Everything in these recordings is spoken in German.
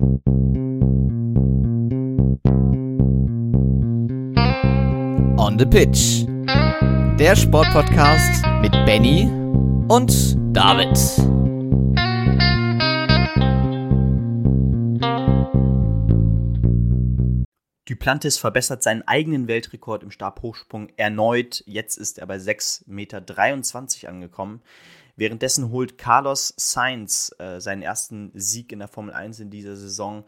On the Pitch. Der Sportpodcast mit Benny und David. Duplantis verbessert seinen eigenen Weltrekord im Stabhochsprung erneut. Jetzt ist er bei 6,23 Meter angekommen. Währenddessen holt Carlos Sainz äh, seinen ersten Sieg in der Formel 1 in dieser Saison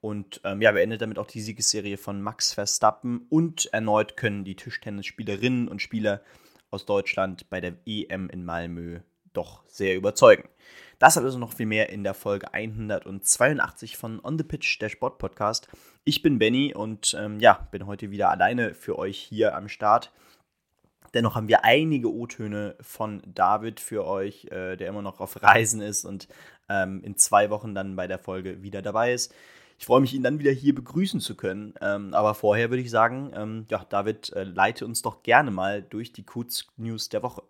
und ähm, ja, beendet damit auch die Siegesserie von Max Verstappen. Und erneut können die Tischtennisspielerinnen und Spieler aus Deutschland bei der EM in Malmö doch sehr überzeugen. Das hat also noch viel mehr in der Folge 182 von On the Pitch, der Sportpodcast. Ich bin Benny und ähm, ja, bin heute wieder alleine für euch hier am Start. Dennoch haben wir einige O-Töne von David für euch, äh, der immer noch auf Reisen ist und ähm, in zwei Wochen dann bei der Folge wieder dabei ist. Ich freue mich, ihn dann wieder hier begrüßen zu können. Ähm, aber vorher würde ich sagen, ähm, ja, David, äh, leite uns doch gerne mal durch die Kurz-News der Woche.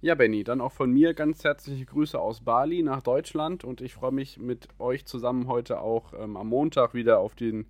Ja, Benny, dann auch von mir ganz herzliche Grüße aus Bali nach Deutschland und ich freue mich mit euch zusammen heute auch ähm, am Montag wieder auf den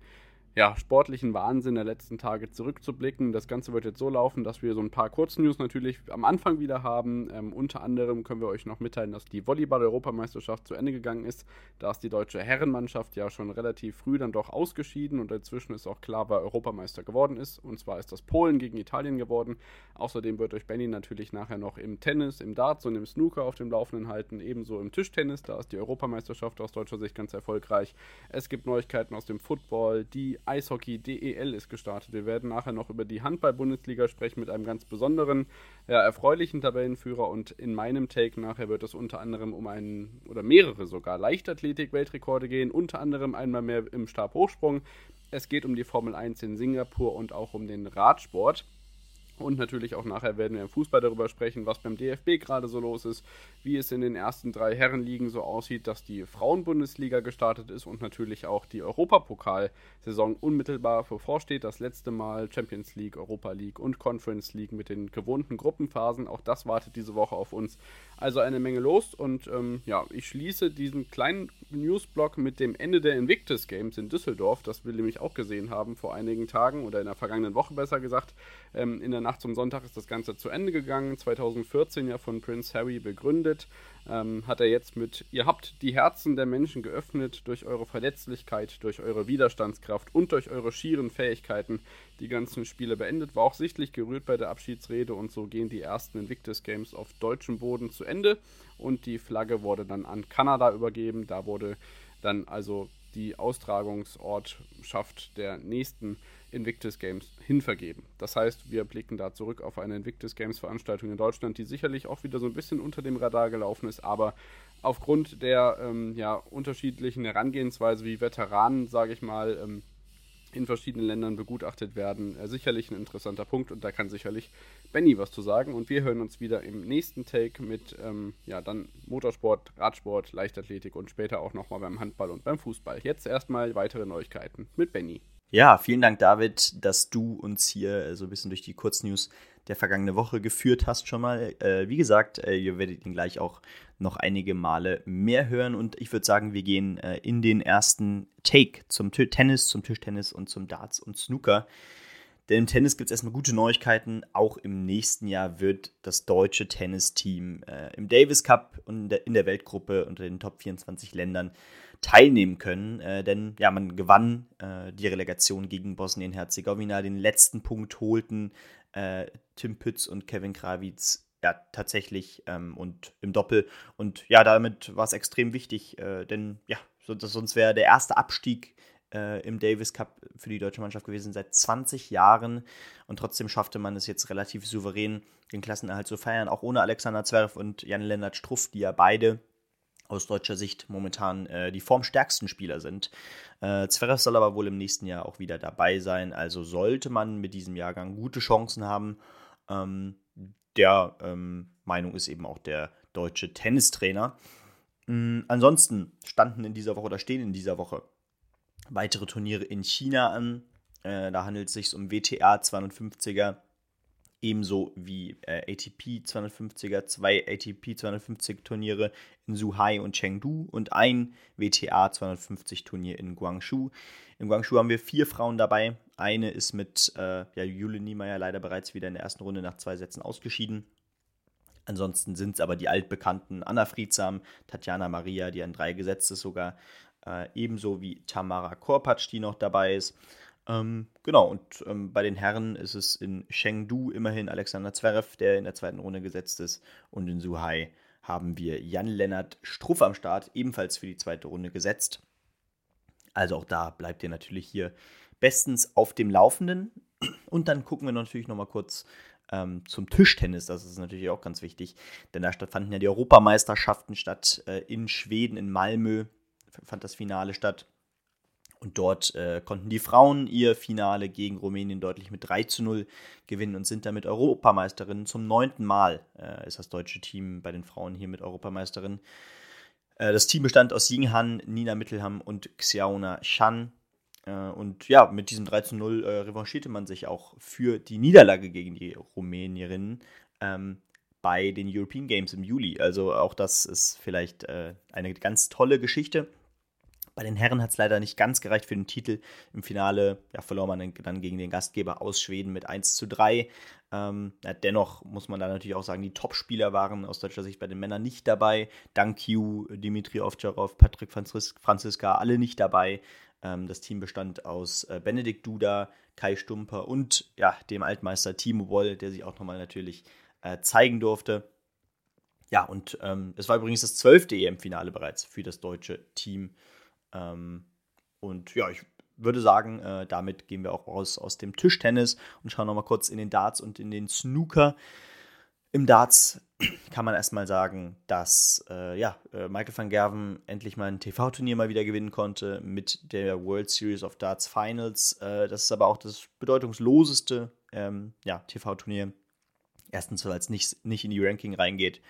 ja, sportlichen Wahnsinn der letzten Tage zurückzublicken. Das Ganze wird jetzt so laufen, dass wir so ein paar Kurznews natürlich am Anfang wieder haben. Ähm, unter anderem können wir euch noch mitteilen, dass die Volleyball-Europameisterschaft zu Ende gegangen ist. Da ist die deutsche Herrenmannschaft ja schon relativ früh dann doch ausgeschieden und inzwischen ist auch klar, wer Europameister geworden ist. Und zwar ist das Polen gegen Italien geworden. Außerdem wird euch Benny natürlich nachher noch im Tennis, im Darts und im Snooker auf dem Laufenden halten. Ebenso im Tischtennis. Da ist die Europameisterschaft aus deutscher Sicht ganz erfolgreich. Es gibt Neuigkeiten aus dem Football. Die Eishockey DEL ist gestartet. Wir werden nachher noch über die Handball-Bundesliga sprechen mit einem ganz besonderen, ja, erfreulichen Tabellenführer und in meinem Take nachher wird es unter anderem um einen oder mehrere sogar Leichtathletik-Weltrekorde gehen, unter anderem einmal mehr im Stabhochsprung. Es geht um die Formel 1 in Singapur und auch um den Radsport. Und natürlich auch nachher werden wir im Fußball darüber sprechen, was beim DFB gerade so los ist, wie es in den ersten drei Herrenligen so aussieht, dass die Frauenbundesliga gestartet ist und natürlich auch die Europapokalsaison unmittelbar bevorsteht. Das letzte Mal Champions League, Europa League und Conference League mit den gewohnten Gruppenphasen. Auch das wartet diese Woche auf uns. Also eine Menge los und ähm, ja, ich schließe diesen kleinen Newsblock mit dem Ende der Invictus Games in Düsseldorf, das wir nämlich auch gesehen haben vor einigen Tagen oder in der vergangenen Woche besser gesagt. Ähm, in der Nacht zum Sonntag ist das Ganze zu Ende gegangen, 2014 ja von Prince Harry begründet. Ähm, hat er jetzt mit, ihr habt die Herzen der Menschen geöffnet durch eure Verletzlichkeit, durch eure Widerstandskraft und durch eure schieren Fähigkeiten die ganzen Spiele beendet. War auch sichtlich gerührt bei der Abschiedsrede und so gehen die ersten Invictus Games auf deutschem Boden zu Ende und die Flagge wurde dann an Kanada übergeben. Da wurde dann also die Austragungsortschaft der nächsten Invictus Games hinvergeben. Das heißt, wir blicken da zurück auf eine Invictus Games Veranstaltung in Deutschland, die sicherlich auch wieder so ein bisschen unter dem Radar gelaufen ist, aber aufgrund der ähm, ja, unterschiedlichen Herangehensweise wie Veteranen, sage ich mal, ähm, in verschiedenen Ländern begutachtet werden, äh, sicherlich ein interessanter Punkt und da kann sicherlich Benny was zu sagen. Und wir hören uns wieder im nächsten Take mit ähm, ja, dann Motorsport, Radsport, Leichtathletik und später auch nochmal beim Handball und beim Fußball. Jetzt erstmal weitere Neuigkeiten mit Benny. Ja, vielen Dank, David, dass du uns hier äh, so ein bisschen durch die Kurznews der vergangenen Woche geführt hast schon mal. Äh, wie gesagt, äh, ihr werdet ihn gleich auch noch einige Male mehr hören und ich würde sagen, wir gehen äh, in den ersten Take zum Tennis, zum Tischtennis und zum Darts und Snooker. Denn im Tennis gibt es erstmal gute Neuigkeiten. Auch im nächsten Jahr wird das deutsche Tennisteam äh, im Davis Cup und in der, in der Weltgruppe unter den Top 24 Ländern teilnehmen können. Äh, denn ja, man gewann äh, die Relegation gegen Bosnien-Herzegowina. Den letzten Punkt holten äh, Tim Pütz und Kevin Krawitz ja tatsächlich ähm, und im Doppel. Und ja, damit war es extrem wichtig, äh, denn ja, so, sonst wäre der erste Abstieg äh, im Davis Cup für die deutsche Mannschaft gewesen seit 20 Jahren. Und trotzdem schaffte man es jetzt relativ souverän, den Klassenerhalt zu feiern, auch ohne Alexander Zwerf und Jan-Lennart Struff, die ja beide aus deutscher Sicht momentan äh, die formstärksten Spieler sind. Äh, Zverev soll aber wohl im nächsten Jahr auch wieder dabei sein, also sollte man mit diesem Jahrgang gute Chancen haben. Ähm, der ähm, Meinung ist eben auch der deutsche Tennistrainer. Ähm, ansonsten standen in dieser Woche oder stehen in dieser Woche weitere Turniere in China an. Äh, da handelt es sich um WTA 250er ebenso wie äh, ATP 250er, zwei ATP 250 Turniere in Suhai und Chengdu und ein WTA 250 Turnier in Guangzhou. In Guangzhou haben wir vier Frauen dabei. Eine ist mit äh, ja, Jule Niemeyer leider bereits wieder in der ersten Runde nach zwei Sätzen ausgeschieden. Ansonsten sind es aber die altbekannten Anna Friedsam, Tatjana Maria, die an drei gesetzt ist sogar, äh, ebenso wie Tamara Korpatsch, die noch dabei ist. Ähm, genau, und ähm, bei den Herren ist es in Chengdu immerhin Alexander Zverev, der in der zweiten Runde gesetzt ist. Und in Suhai haben wir Jan-Lennart Struff am Start, ebenfalls für die zweite Runde gesetzt. Also auch da bleibt ihr natürlich hier bestens auf dem Laufenden. Und dann gucken wir natürlich nochmal kurz ähm, zum Tischtennis. Das ist natürlich auch ganz wichtig, denn da fanden ja die Europameisterschaften statt. Äh, in Schweden, in Malmö fand das Finale statt. Und dort äh, konnten die Frauen ihr Finale gegen Rumänien deutlich mit 3 zu 0 gewinnen und sind damit Europameisterinnen. Zum neunten Mal äh, ist das deutsche Team bei den Frauen hier mit Europameisterin. Äh, das Team bestand aus Yinghan, Nina Mittelham und Xiaona Shan. Äh, und ja, mit diesem 3 zu 0 äh, revanchierte man sich auch für die Niederlage gegen die Rumänierinnen ähm, bei den European Games im Juli. Also auch das ist vielleicht äh, eine ganz tolle Geschichte. Bei den Herren hat es leider nicht ganz gereicht für den Titel. Im Finale ja, verlor man dann gegen den Gastgeber aus Schweden mit 1 zu 3. Ähm, ja, dennoch muss man da natürlich auch sagen, die Top-Spieler waren aus deutscher Sicht bei den Männern nicht dabei. Dank you, Dimitri Ovtcharov, Patrick Franzis Franziska, alle nicht dabei. Ähm, das Team bestand aus äh, Benedikt Duda, Kai Stumper und ja, dem Altmeister Timo Boll, der sich auch nochmal natürlich äh, zeigen durfte. Ja, und ähm, es war übrigens das zwölfte EM-Finale bereits für das deutsche Team. Ähm, und ja, ich würde sagen, äh, damit gehen wir auch raus aus dem Tischtennis und schauen nochmal kurz in den Darts und in den Snooker. Im Darts kann man erstmal sagen, dass äh, ja, äh, Michael van Gerven endlich mal ein TV-Turnier mal wieder gewinnen konnte mit der World Series of Darts Finals. Äh, das ist aber auch das bedeutungsloseste ähm, ja, TV-Turnier. Erstens, weil es nicht, nicht in die Ranking reingeht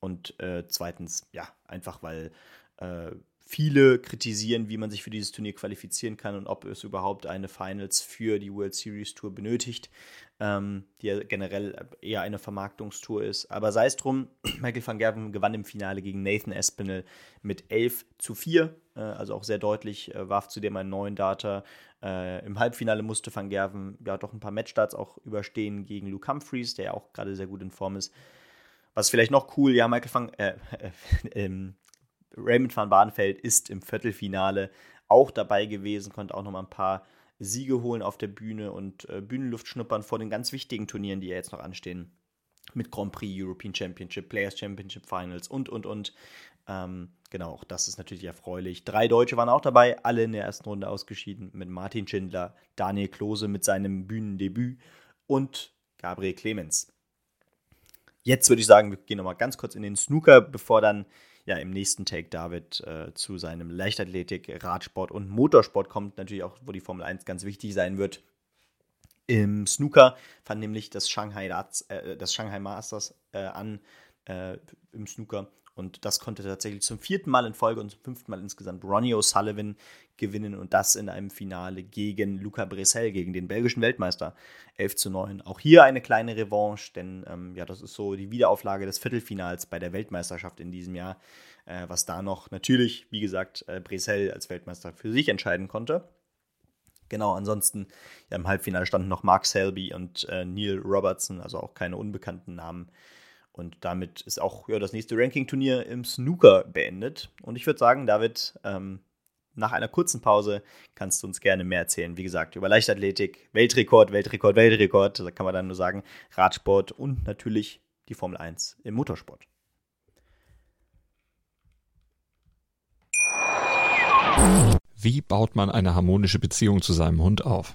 und äh, zweitens, ja, einfach weil äh, Viele kritisieren, wie man sich für dieses Turnier qualifizieren kann und ob es überhaupt eine Finals für die World Series Tour benötigt, ähm, die ja generell eher eine Vermarktungstour ist. Aber sei es drum, Michael van Gerven gewann im Finale gegen Nathan Espinel mit 11 zu 4, äh, also auch sehr deutlich, äh, warf zudem einen neuen Data. Äh, Im Halbfinale musste van Gerven ja doch ein paar Matchstarts auch überstehen gegen Luke Humphreys, der ja auch gerade sehr gut in Form ist. Was vielleicht noch cool, ja, Michael van, äh, ähm, Raymond van Barneveld ist im Viertelfinale auch dabei gewesen, konnte auch noch mal ein paar Siege holen auf der Bühne und äh, Bühnenluft schnuppern vor den ganz wichtigen Turnieren, die ja jetzt noch anstehen. Mit Grand Prix, European Championship, Players Championship Finals und, und, und. Ähm, genau, auch das ist natürlich erfreulich. Drei Deutsche waren auch dabei, alle in der ersten Runde ausgeschieden, mit Martin Schindler, Daniel Klose mit seinem Bühnendebüt und Gabriel Clemens. Jetzt würde ich sagen, wir gehen nochmal ganz kurz in den Snooker, bevor dann ja im nächsten Take David äh, zu seinem Leichtathletik, Radsport und Motorsport kommt, natürlich auch, wo die Formel 1 ganz wichtig sein wird. Im Snooker fand nämlich das Shanghai, Darts, äh, das Shanghai Masters äh, an äh, im Snooker und das konnte tatsächlich zum vierten Mal in Folge und zum fünften Mal insgesamt Ronnie O'Sullivan gewinnen und das in einem Finale gegen Luca Bressel, gegen den belgischen Weltmeister. 11 zu 9. Auch hier eine kleine Revanche, denn ähm, ja, das ist so die Wiederauflage des Viertelfinals bei der Weltmeisterschaft in diesem Jahr, äh, was da noch natürlich, wie gesagt, äh, Bressel als Weltmeister für sich entscheiden konnte. Genau, ansonsten ja, im Halbfinale standen noch Mark Selby und äh, Neil Robertson, also auch keine unbekannten Namen. Und damit ist auch ja, das nächste Ranking-Turnier im Snooker beendet. Und ich würde sagen, David, ähm, nach einer kurzen Pause kannst du uns gerne mehr erzählen. Wie gesagt, über Leichtathletik, Weltrekord, Weltrekord, Weltrekord. Da kann man dann nur sagen, Radsport und natürlich die Formel 1 im Motorsport. Wie baut man eine harmonische Beziehung zu seinem Hund auf?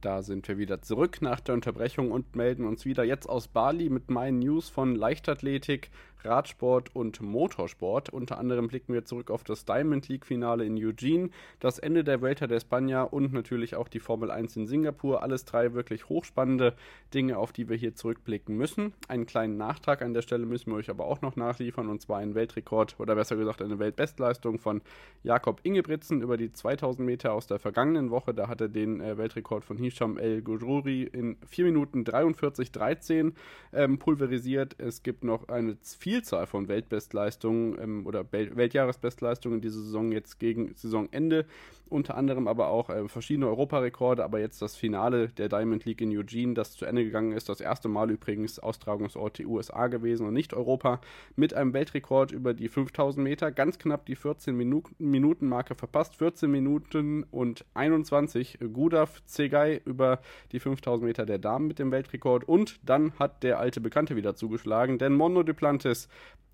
Da sind wir wieder zurück nach der Unterbrechung und melden uns wieder jetzt aus Bali mit meinen News von Leichtathletik, Radsport und Motorsport. Unter anderem blicken wir zurück auf das Diamond League Finale in Eugene, das Ende der Vuelta de España und natürlich auch die Formel 1 in Singapur. Alles drei wirklich hochspannende Dinge, auf die wir hier zurückblicken müssen. Einen kleinen Nachtrag an der Stelle müssen wir euch aber auch noch nachliefern und zwar einen Weltrekord oder besser gesagt eine Weltbestleistung von Jakob Ingebrigtsen über die 2000 Meter aus der vergangenen Woche. Da hat er den äh, Weltrekord von Hisham El Gururi in 4 Minuten 43,13 ähm, pulverisiert. Es gibt noch eine Vielzahl von Weltbestleistungen ähm, oder Welt Weltjahresbestleistungen in dieser Saison jetzt gegen Saisonende. Unter anderem aber auch äh, verschiedene Europarekorde, aber jetzt das Finale der Diamond League in Eugene, das zu Ende gegangen ist, das erste Mal übrigens Austragungsort die USA gewesen und nicht Europa, mit einem Weltrekord über die 5000 Meter, ganz knapp die 14 Minuten Marke verpasst, 14 Minuten und 21 Gudaf Zegay über die 5000 Meter der Damen mit dem Weltrekord. Und dann hat der alte Bekannte wieder zugeschlagen, denn Mondo Duplantis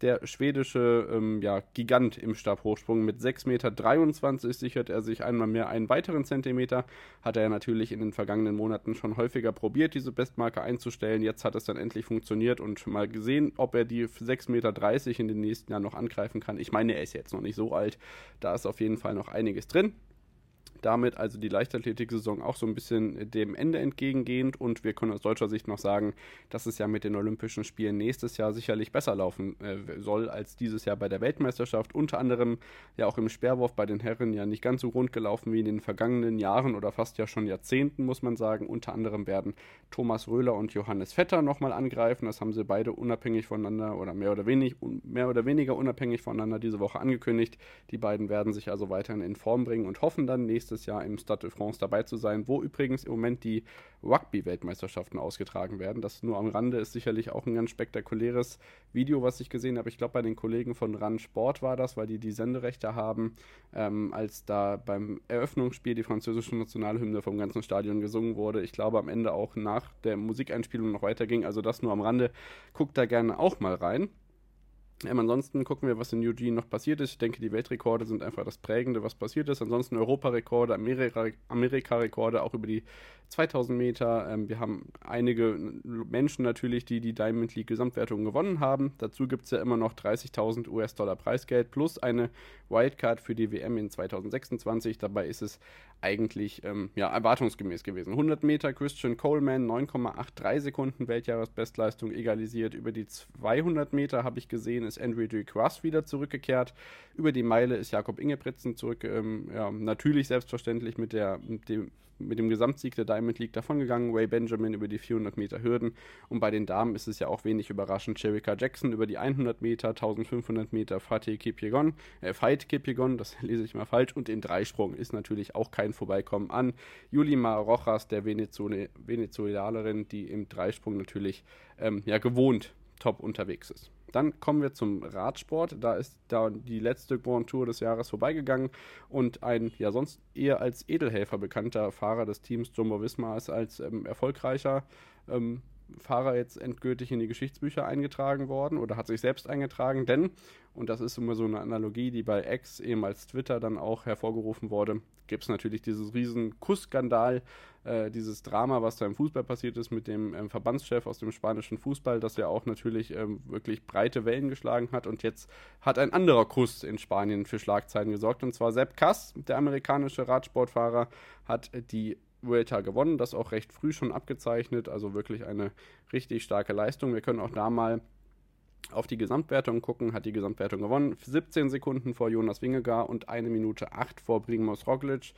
der schwedische ähm, ja, Gigant im Stabhochsprung mit 6,23 Meter sichert er sich einmal mehr einen weiteren Zentimeter. Hat er ja natürlich in den vergangenen Monaten schon häufiger probiert, diese Bestmarke einzustellen. Jetzt hat es dann endlich funktioniert und mal gesehen, ob er die 6,30 Meter in den nächsten Jahren noch angreifen kann. Ich meine, er ist jetzt noch nicht so alt. Da ist auf jeden Fall noch einiges drin damit also die Leichtathletik-Saison auch so ein bisschen dem Ende entgegengehend und wir können aus deutscher Sicht noch sagen, dass es ja mit den Olympischen Spielen nächstes Jahr sicherlich besser laufen äh, soll als dieses Jahr bei der Weltmeisterschaft. Unter anderem ja auch im Speerwurf bei den Herren ja nicht ganz so rund gelaufen wie in den vergangenen Jahren oder fast ja schon Jahrzehnten, muss man sagen. Unter anderem werden Thomas Röhler und Johannes Vetter nochmal angreifen. Das haben sie beide unabhängig voneinander oder mehr oder, wenig, mehr oder weniger unabhängig voneinander diese Woche angekündigt. Die beiden werden sich also weiterhin in Form bringen und hoffen dann nächstes nächstes Jahr im Stade de France dabei zu sein, wo übrigens im Moment die Rugby-Weltmeisterschaften ausgetragen werden. Das nur am Rande ist sicherlich auch ein ganz spektakuläres Video, was ich gesehen habe. Ich glaube, bei den Kollegen von RAN Sport war das, weil die die Senderechte haben, ähm, als da beim Eröffnungsspiel die französische Nationalhymne vom ganzen Stadion gesungen wurde. Ich glaube, am Ende auch nach der Musikeinspielung noch weiterging. Also das nur am Rande. Guckt da gerne auch mal rein. Ähm, ansonsten gucken wir, was in Eugene noch passiert ist. Ich denke, die Weltrekorde sind einfach das Prägende, was passiert ist. Ansonsten Europarekorde, Amerika-Rekorde, auch über die 2000 Meter. Ähm, wir haben einige Menschen natürlich, die die Diamond League Gesamtwertung gewonnen haben. Dazu gibt es ja immer noch 30.000 US-Dollar Preisgeld plus eine Wildcard für die WM in 2026. Dabei ist es eigentlich ähm, ja, erwartungsgemäß gewesen. 100 Meter Christian Coleman, 9,83 Sekunden Weltjahresbestleistung egalisiert. Über die 200 Meter habe ich gesehen, ist Andrew Ducroix wieder zurückgekehrt. Über die Meile ist Jakob Ingebrigtsen zurück. Ähm, ja, natürlich selbstverständlich mit, der, mit dem mit dem Gesamtsieg der Diamond League davongegangen. Ray Benjamin über die 400 Meter Hürden. Und bei den Damen ist es ja auch wenig überraschend. Cherika Jackson über die 100 Meter, 1500 Meter Fatih Kipyegon, äh, Fight Kipyegon, das lese ich mal falsch. Und in Dreisprung ist natürlich auch kein Vorbeikommen an Julima Rojas, der Venezuelanerin, die im Dreisprung natürlich ähm, ja, gewohnt top unterwegs ist. Dann kommen wir zum Radsport. Da ist da die letzte Grand Tour des Jahres vorbeigegangen und ein ja sonst eher als Edelhelfer bekannter Fahrer des Teams Jumbo Visma ist als ähm, erfolgreicher ähm, Fahrer jetzt endgültig in die Geschichtsbücher eingetragen worden oder hat sich selbst eingetragen, denn, und das ist immer so eine Analogie, die bei X, ehemals Twitter, dann auch hervorgerufen wurde, gibt es natürlich dieses riesen Kussskandal, äh, dieses Drama, was da im Fußball passiert ist mit dem ähm, Verbandschef aus dem spanischen Fußball, das ja auch natürlich ähm, wirklich breite Wellen geschlagen hat. Und jetzt hat ein anderer Kuss in Spanien für Schlagzeilen gesorgt. Und zwar Sepp Kass, der amerikanische Radsportfahrer, hat die Vuelta gewonnen, das auch recht früh schon abgezeichnet, also wirklich eine richtig starke Leistung. Wir können auch da mal auf die Gesamtwertung gucken, hat die Gesamtwertung gewonnen. 17 Sekunden vor Jonas Wingegar und eine Minute 8 vor Primoz Roglic.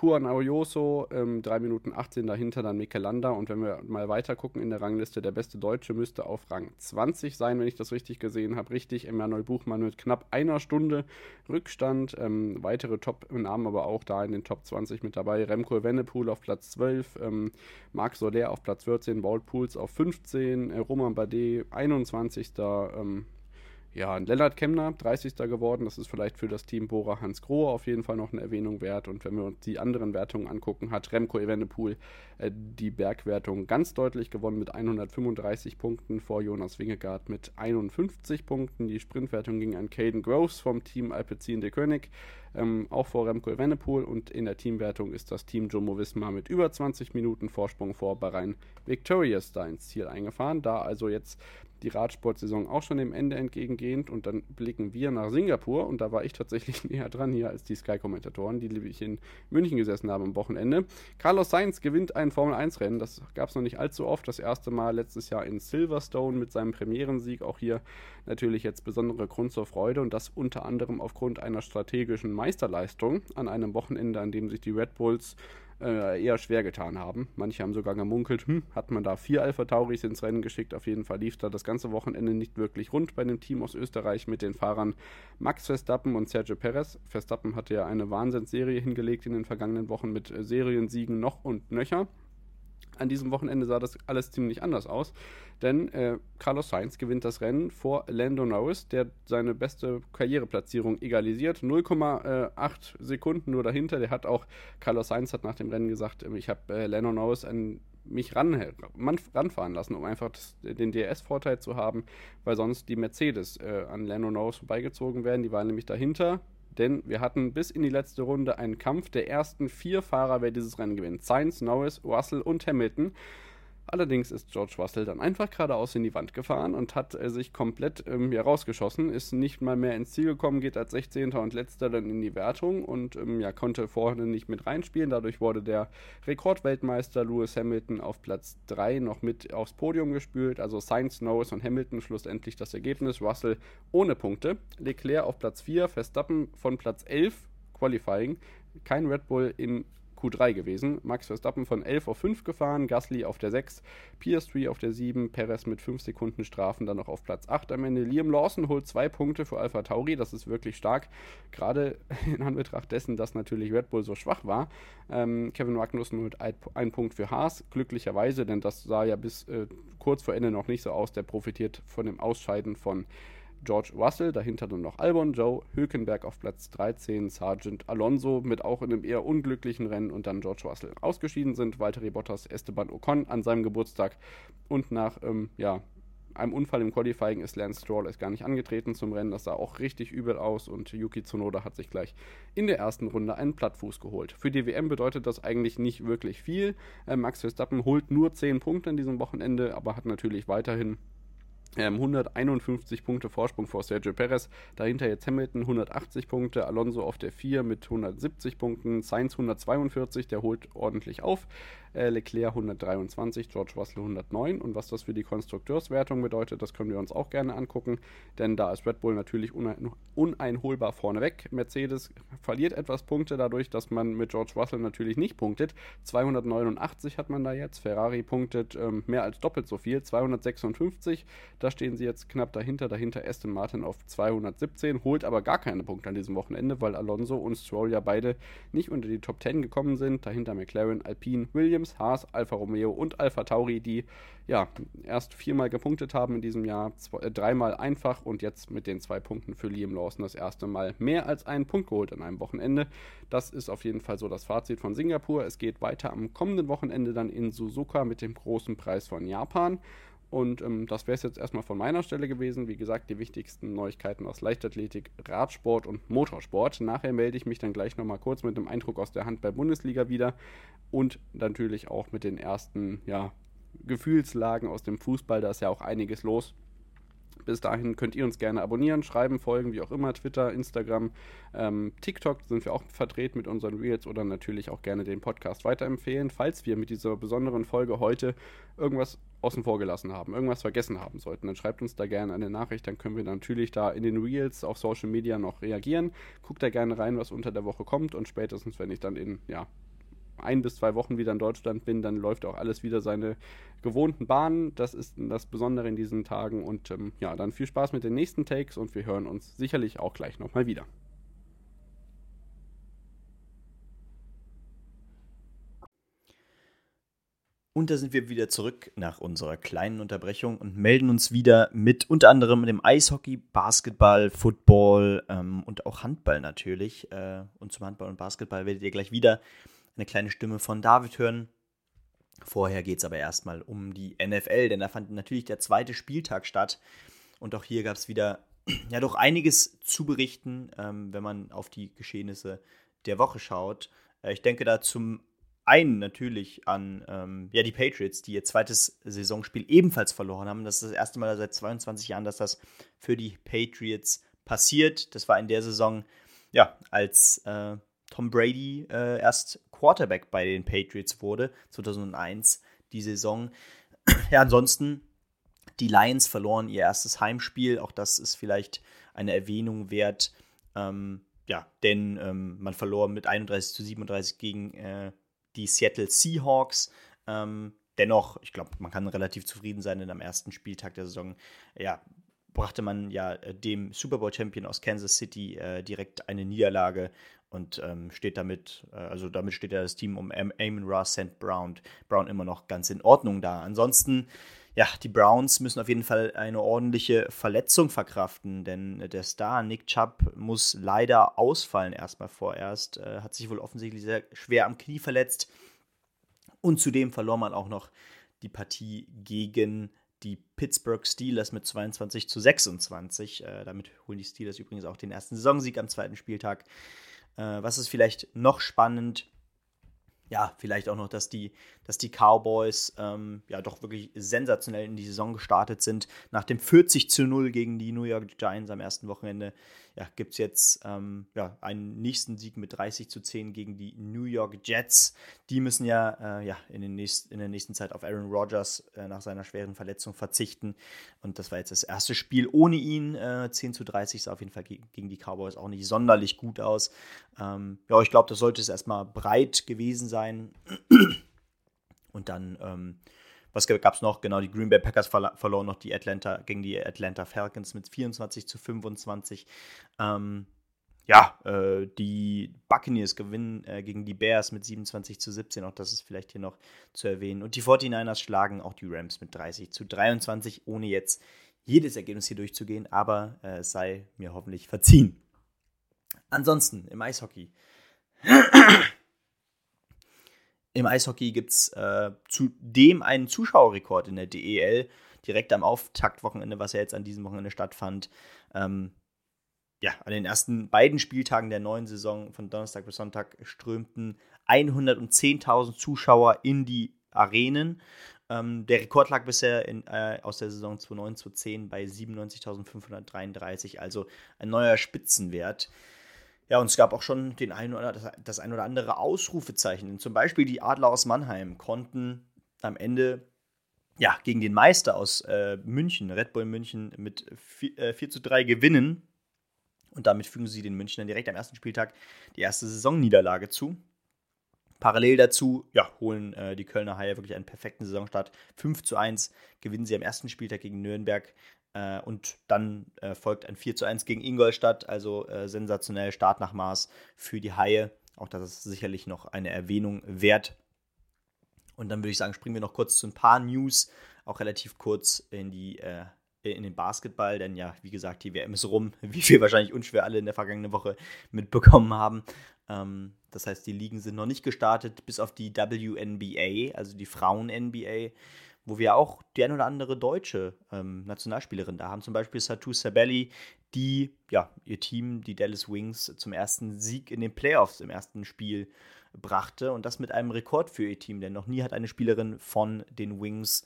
Juan Arioso, ähm, 3 Minuten 18 dahinter dann Landa. Und wenn wir mal weiter gucken in der Rangliste, der beste Deutsche müsste auf Rang 20 sein, wenn ich das richtig gesehen habe. Richtig, Emanuel Buchmann mit knapp einer Stunde Rückstand. Ähm, weitere Top-Namen aber auch da in den Top 20 mit dabei. Remco Evenepoel auf Platz 12, ähm, Marc Soler auf Platz 14, Bolt Pools auf 15, äh, Roman Bardet 21. Ähm, ja, Lennart Kemner, 30. geworden. Das ist vielleicht für das Team Bora Hans Grohe auf jeden Fall noch eine Erwähnung wert. Und wenn wir uns die anderen Wertungen angucken, hat Remco Evenepoel äh, die Bergwertung ganz deutlich gewonnen mit 135 Punkten vor Jonas Wingegaard mit 51 Punkten. Die Sprintwertung ging an Caden Groves vom Team Alpecin de König ähm, auch vor Remco Evenepoel und in der Teamwertung ist das Team Jumbo Visma mit über 20 Minuten Vorsprung vor Bahrain Victorious da ins Ziel eingefahren. Da also jetzt die Radsportsaison auch schon dem Ende entgegengehend. Und dann blicken wir nach Singapur. Und da war ich tatsächlich näher dran hier als die Sky-Kommentatoren, die nämlich in München gesessen haben am Wochenende. Carlos Sainz gewinnt ein Formel-1-Rennen, das gab es noch nicht allzu oft, das erste Mal letztes Jahr in Silverstone mit seinem Premierensieg, auch hier natürlich jetzt besondere Grund zur Freude. Und das unter anderem aufgrund einer strategischen Meisterleistung an einem Wochenende, an dem sich die Red Bulls äh, eher schwer getan haben. Manche haben sogar gemunkelt, hm, hat man da vier Alpha Tauris ins Rennen geschickt. Auf jeden Fall lief da das ganze Wochenende nicht wirklich rund bei dem Team aus Österreich mit den Fahrern Max Verstappen und Sergio Perez. Verstappen hatte ja eine Wahnsinnsserie hingelegt in den vergangenen Wochen mit äh, Seriensiegen noch und nöcher. An diesem Wochenende sah das alles ziemlich anders aus, denn äh, Carlos Sainz gewinnt das Rennen vor Lando Norris, der seine beste Karriereplatzierung egalisiert. 0,8 Sekunden nur dahinter. Der hat auch, Carlos Sainz hat nach dem Rennen gesagt, ähm, ich habe äh, Lando Norris an mich ran, ran, ranfahren lassen, um einfach das, den DRS-Vorteil zu haben, weil sonst die Mercedes äh, an Lando Norris vorbeigezogen werden. Die waren nämlich dahinter denn wir hatten bis in die letzte Runde einen Kampf der ersten vier Fahrer, wer dieses Rennen gewinnt. Sainz, Norris, Russell und Hamilton. Allerdings ist George Russell dann einfach geradeaus in die Wand gefahren und hat äh, sich komplett ähm, ja, rausgeschossen, ist nicht mal mehr ins Ziel gekommen, geht als 16. und letzter dann in die Wertung und ähm, ja, konnte vorne nicht mit reinspielen. Dadurch wurde der Rekordweltmeister Lewis Hamilton auf Platz 3 noch mit aufs Podium gespült. Also Sainz, Norris und Hamilton schlussendlich das Ergebnis. Russell ohne Punkte. Leclerc auf Platz 4, Verstappen von Platz 11, Qualifying. Kein Red Bull im Q3 gewesen. Max Verstappen von 11 auf 5 gefahren, Gasly auf der 6, Piastri auf der 7, Perez mit 5 Sekunden Strafen dann noch auf Platz 8 am Ende. Liam Lawson holt 2 Punkte für Alpha Tauri, das ist wirklich stark, gerade in Anbetracht dessen, dass natürlich Red Bull so schwach war. Ähm, Kevin Magnussen holt einen Punkt für Haas, glücklicherweise, denn das sah ja bis äh, kurz vor Ende noch nicht so aus. Der profitiert von dem Ausscheiden von George Russell, dahinter dann noch Albon, Joe, Hülkenberg auf Platz 13, Sargent Alonso mit auch in einem eher unglücklichen Rennen und dann George Russell. Ausgeschieden sind Valtteri Bottas, Esteban Ocon an seinem Geburtstag und nach ähm, ja, einem Unfall im Qualifying ist Lance Stroll erst gar nicht angetreten zum Rennen. Das sah auch richtig übel aus und Yuki Tsunoda hat sich gleich in der ersten Runde einen Plattfuß geholt. Für die WM bedeutet das eigentlich nicht wirklich viel. Äh, Max Verstappen holt nur 10 Punkte in diesem Wochenende, aber hat natürlich weiterhin 151 ähm, Punkte Vorsprung vor Sergio Perez. Dahinter jetzt Hamilton 180 Punkte, Alonso auf der 4 mit 170 Punkten, Sainz 142, der holt ordentlich auf äh, Leclerc 123, George Russell 109. Und was das für die Konstrukteurswertung bedeutet, das können wir uns auch gerne angucken, denn da ist Red Bull natürlich unein uneinholbar vorneweg. Mercedes verliert etwas Punkte dadurch, dass man mit George Russell natürlich nicht punktet. 289 hat man da jetzt, Ferrari punktet ähm, mehr als doppelt so viel, 256. Da stehen sie jetzt knapp dahinter, dahinter Aston Martin auf 217, holt aber gar keine Punkte an diesem Wochenende, weil Alonso und Stroll ja beide nicht unter die Top 10 gekommen sind. Dahinter McLaren, Alpine, Williams. Haas, Alfa Romeo und Alfa Tauri, die ja erst viermal gepunktet haben in diesem Jahr, zwei, äh, dreimal einfach und jetzt mit den zwei Punkten für Liam Lawson das erste Mal mehr als einen Punkt geholt an einem Wochenende. Das ist auf jeden Fall so das Fazit von Singapur. Es geht weiter am kommenden Wochenende dann in Suzuka mit dem großen Preis von Japan. Und ähm, das wäre es jetzt erstmal von meiner Stelle gewesen. Wie gesagt, die wichtigsten Neuigkeiten aus Leichtathletik, Radsport und Motorsport. Nachher melde ich mich dann gleich nochmal kurz mit einem Eindruck aus der Handball-Bundesliga wieder und natürlich auch mit den ersten ja, Gefühlslagen aus dem Fußball. Da ist ja auch einiges los. Bis dahin könnt ihr uns gerne abonnieren, schreiben, folgen, wie auch immer, Twitter, Instagram, ähm, TikTok sind wir auch vertreten mit unseren Reels oder natürlich auch gerne den Podcast weiterempfehlen, falls wir mit dieser besonderen Folge heute irgendwas außen vor gelassen haben, irgendwas vergessen haben sollten, dann schreibt uns da gerne eine Nachricht, dann können wir natürlich da in den Reels auf Social Media noch reagieren. Guckt da gerne rein, was unter der Woche kommt und spätestens, wenn ich dann in, ja, ein bis zwei Wochen wieder in Deutschland bin, dann läuft auch alles wieder seine gewohnten Bahnen. Das ist das Besondere in diesen Tagen. Und ähm, ja, dann viel Spaß mit den nächsten Takes und wir hören uns sicherlich auch gleich nochmal wieder. Und da sind wir wieder zurück nach unserer kleinen Unterbrechung und melden uns wieder mit unter anderem dem Eishockey, Basketball, Football ähm, und auch Handball natürlich. Äh, und zum Handball und Basketball werdet ihr gleich wieder eine kleine Stimme von David hören. Vorher geht es aber erstmal um die NFL, denn da fand natürlich der zweite Spieltag statt. Und auch hier gab es wieder ja doch einiges zu berichten, ähm, wenn man auf die Geschehnisse der Woche schaut. Äh, ich denke da zum einen natürlich an ähm, ja, die Patriots, die ihr zweites Saisonspiel ebenfalls verloren haben. Das ist das erste Mal seit 22 Jahren, dass das für die Patriots passiert. Das war in der Saison, ja, als äh, Tom Brady äh, erst Quarterback bei den Patriots wurde, 2001, die Saison. Ja, ansonsten, die Lions verloren ihr erstes Heimspiel. Auch das ist vielleicht eine Erwähnung wert. Ähm, ja, denn ähm, man verlor mit 31 zu 37 gegen äh, die Seattle Seahawks. Ähm, dennoch, ich glaube, man kann relativ zufrieden sein, denn am ersten Spieltag der Saison, ja, brachte man ja äh, dem Super Bowl-Champion aus Kansas City äh, direkt eine Niederlage und ähm, steht damit, äh, also damit steht ja das Team um Amon Ross St. Brown, Brown immer noch ganz in Ordnung da. Ansonsten, ja, die Browns müssen auf jeden Fall eine ordentliche Verletzung verkraften, denn der Star Nick Chubb muss leider ausfallen erstmal vorerst, äh, hat sich wohl offensichtlich sehr schwer am Knie verletzt und zudem verlor man auch noch die Partie gegen die Pittsburgh Steelers mit 22 zu 26. Äh, damit holen die Steelers übrigens auch den ersten Saisonsieg am zweiten Spieltag. Äh, was ist vielleicht noch spannend? Ja, vielleicht auch noch, dass die, dass die Cowboys ähm, ja doch wirklich sensationell in die Saison gestartet sind. Nach dem 40 zu 0 gegen die New York Giants am ersten Wochenende ja, gibt es jetzt ähm, ja, einen nächsten Sieg mit 30 zu 10 gegen die New York Jets. Die müssen ja, äh, ja in, den nächst, in der nächsten Zeit auf Aaron Rodgers äh, nach seiner schweren Verletzung verzichten. Und das war jetzt das erste Spiel ohne ihn. Äh, 10 zu 30 sah auf jeden Fall gegen, gegen die Cowboys auch nicht sonderlich gut aus. Ähm, ja, ich glaube, das sollte es erstmal breit gewesen sein. Und dann ähm, was gab es noch? Genau, die Green Bay Packers verlo verloren noch die Atlanta gegen die Atlanta Falcons mit 24 zu 25. Ähm, ja, äh, die Buccaneers gewinnen äh, gegen die Bears mit 27 zu 17. Auch das ist vielleicht hier noch zu erwähnen. Und die 49ers schlagen auch die Rams mit 30 zu 23, ohne jetzt jedes Ergebnis hier durchzugehen, aber äh, es sei mir hoffentlich verziehen. Ansonsten im Eishockey im Eishockey gibt es äh, zudem einen Zuschauerrekord in der DEL, direkt am Auftaktwochenende, was ja jetzt an diesem Wochenende stattfand. Ähm, ja, an den ersten beiden Spieltagen der neuen Saison von Donnerstag bis Sonntag strömten 110.000 Zuschauer in die Arenen. Ähm, der Rekord lag bisher in, äh, aus der Saison 2009-2010 bei 97.533, also ein neuer Spitzenwert. Ja, und es gab auch schon den ein oder, das, das ein oder andere Ausrufezeichen. Zum Beispiel die Adler aus Mannheim konnten am Ende ja, gegen den Meister aus äh, München, Red Bull München, mit 4, äh, 4 zu 3 gewinnen. Und damit fügen sie den Münchnern direkt am ersten Spieltag die erste Saisonniederlage zu. Parallel dazu ja, holen äh, die Kölner Haie wirklich einen perfekten Saisonstart. 5 zu 1 gewinnen sie am ersten Spieltag gegen Nürnberg. Äh, und dann äh, folgt ein 4 zu 1 gegen Ingolstadt, also äh, sensationell Start nach Maß für die Haie. Auch das ist sicherlich noch eine Erwähnung wert. Und dann würde ich sagen, springen wir noch kurz zu ein paar News, auch relativ kurz in die äh, in den Basketball, denn ja, wie gesagt, die WM ist rum, wie wir wahrscheinlich unschwer alle in der vergangenen Woche mitbekommen haben. Ähm, das heißt, die Ligen sind noch nicht gestartet, bis auf die WNBA, also die Frauen-NBA wo wir auch die ein oder andere deutsche ähm, Nationalspielerin da haben. Zum Beispiel Satu Sabelli, die ja ihr Team, die Dallas Wings, zum ersten Sieg in den Playoffs im ersten Spiel brachte. Und das mit einem Rekord für ihr Team, denn noch nie hat eine Spielerin von den Wings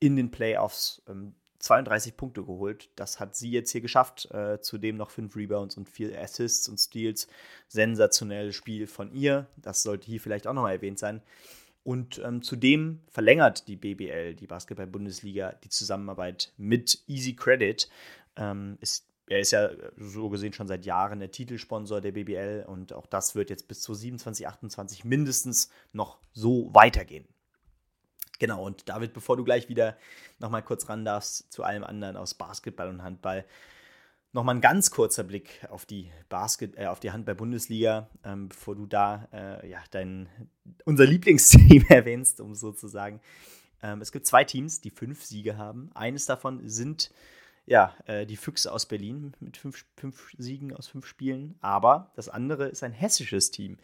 in den Playoffs ähm, 32 Punkte geholt. Das hat sie jetzt hier geschafft. Äh, zudem noch fünf Rebounds und vier Assists und Steals. Sensationelles Spiel von ihr. Das sollte hier vielleicht auch nochmal erwähnt sein. Und ähm, zudem verlängert die BBL, die Basketball-Bundesliga, die Zusammenarbeit mit Easy Credit. Ähm, ist, er ist ja so gesehen schon seit Jahren der Titelsponsor der BBL und auch das wird jetzt bis zu 27, 28 mindestens noch so weitergehen. Genau, und David, bevor du gleich wieder nochmal kurz ran darfst zu allem anderen aus Basketball und Handball, Nochmal ein ganz kurzer Blick auf die Basket, äh, auf die Handball-Bundesliga, ähm, bevor du da äh, ja, dein, unser Lieblingsteam erwähnst, um sozusagen. Ähm, es gibt zwei Teams, die fünf Siege haben. Eines davon sind ja, äh, die Füchse aus Berlin mit fünf, fünf Siegen aus fünf Spielen. Aber das andere ist ein hessisches Team.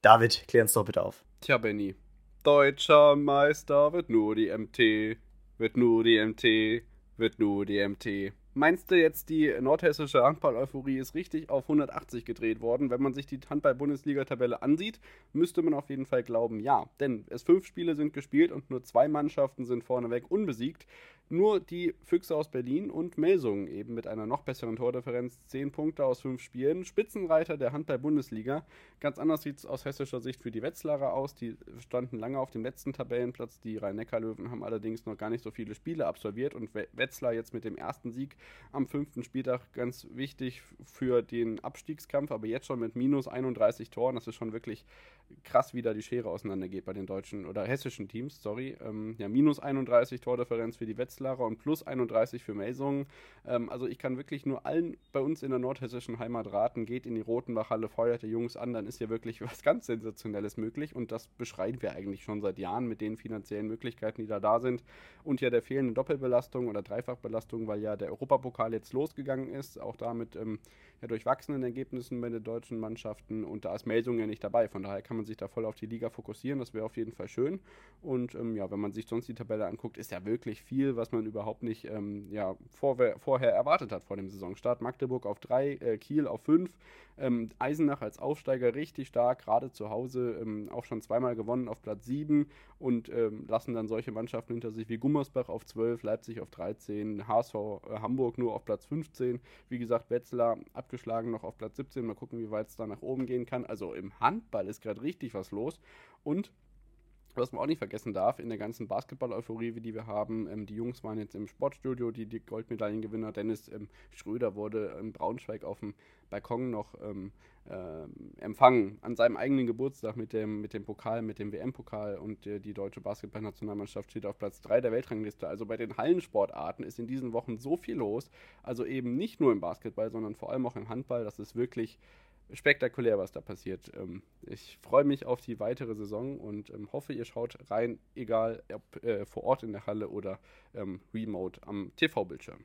David, klär uns doch bitte auf. Tja, Benny. Deutscher Meister wird nur die MT, wird nur die MT, wird nur die MT. Meinst du jetzt, die nordhessische Handball-Euphorie ist richtig auf 180 gedreht worden? Wenn man sich die Handball-Bundesliga-Tabelle ansieht, müsste man auf jeden Fall glauben, ja. Denn es fünf Spiele sind gespielt und nur zwei Mannschaften sind vorneweg unbesiegt. Nur die Füchse aus Berlin und Melsungen eben mit einer noch besseren Tordifferenz. Zehn Punkte aus fünf Spielen. Spitzenreiter der Handball-Bundesliga. Ganz anders sieht es aus hessischer Sicht für die Wetzlarer aus. Die standen lange auf dem letzten Tabellenplatz. Die Rhein-Neckar-Löwen haben allerdings noch gar nicht so viele Spiele absolviert. Und Wetzlar jetzt mit dem ersten Sieg am fünften Spieltag ganz wichtig für den Abstiegskampf. Aber jetzt schon mit minus 31 Toren. Das ist schon wirklich krass, wie da die Schere auseinandergeht bei den deutschen oder hessischen Teams. Sorry. Ähm, ja, minus 31 Tordifferenz für die Wetzlar Wetzlarer und plus 31 für Melsungen. Ähm, also ich kann wirklich nur allen bei uns in der nordhessischen Heimat raten, geht in die Rotenbachhalle, feuert die Jungs an, dann ist hier wirklich was ganz Sensationelles möglich und das beschreiten wir eigentlich schon seit Jahren mit den finanziellen Möglichkeiten, die da da sind und ja der fehlenden Doppelbelastung oder Dreifachbelastung, weil ja der Europapokal jetzt losgegangen ist, auch damit ähm, ja, durchwachsenen Ergebnissen bei den deutschen Mannschaften. Und da ist Melsungen ja nicht dabei, von daher kann man sich da voll auf die Liga fokussieren, das wäre auf jeden Fall schön. Und ähm, ja, wenn man sich sonst die Tabelle anguckt, ist ja wirklich viel, was man überhaupt nicht ähm, ja, vor, vorher erwartet hat vor dem Saisonstart. Magdeburg auf 3, äh, Kiel auf 5, ähm, Eisenach als Aufsteiger richtig stark, gerade zu Hause ähm, auch schon zweimal gewonnen auf Platz 7 und ähm, lassen dann solche Mannschaften hinter sich wie Gummersbach auf 12, Leipzig auf 13, HSV äh, Hamburg nur auf Platz 15. Wie gesagt, Wetzlar abgeschlagen noch auf Platz 17. Mal gucken, wie weit es da nach oben gehen kann. Also im Handball ist gerade richtig was los und was man auch nicht vergessen darf, in der ganzen Basketball-Euphorie, die wir haben, ähm, die Jungs waren jetzt im Sportstudio, die, die Goldmedaillengewinner. Dennis ähm, Schröder wurde in Braunschweig auf dem Balkon noch ähm, äh, empfangen, an seinem eigenen Geburtstag mit dem, mit dem Pokal, mit dem WM-Pokal und äh, die deutsche Basketball-Nationalmannschaft steht auf Platz 3 der Weltrangliste. Also bei den Hallensportarten ist in diesen Wochen so viel los. Also eben nicht nur im Basketball, sondern vor allem auch im Handball. Das ist wirklich spektakulär, was da passiert. Ähm, ich freue mich auf die weitere Saison und ähm, hoffe, ihr schaut rein, egal ob äh, vor Ort in der Halle oder ähm, remote am TV-Bildschirm.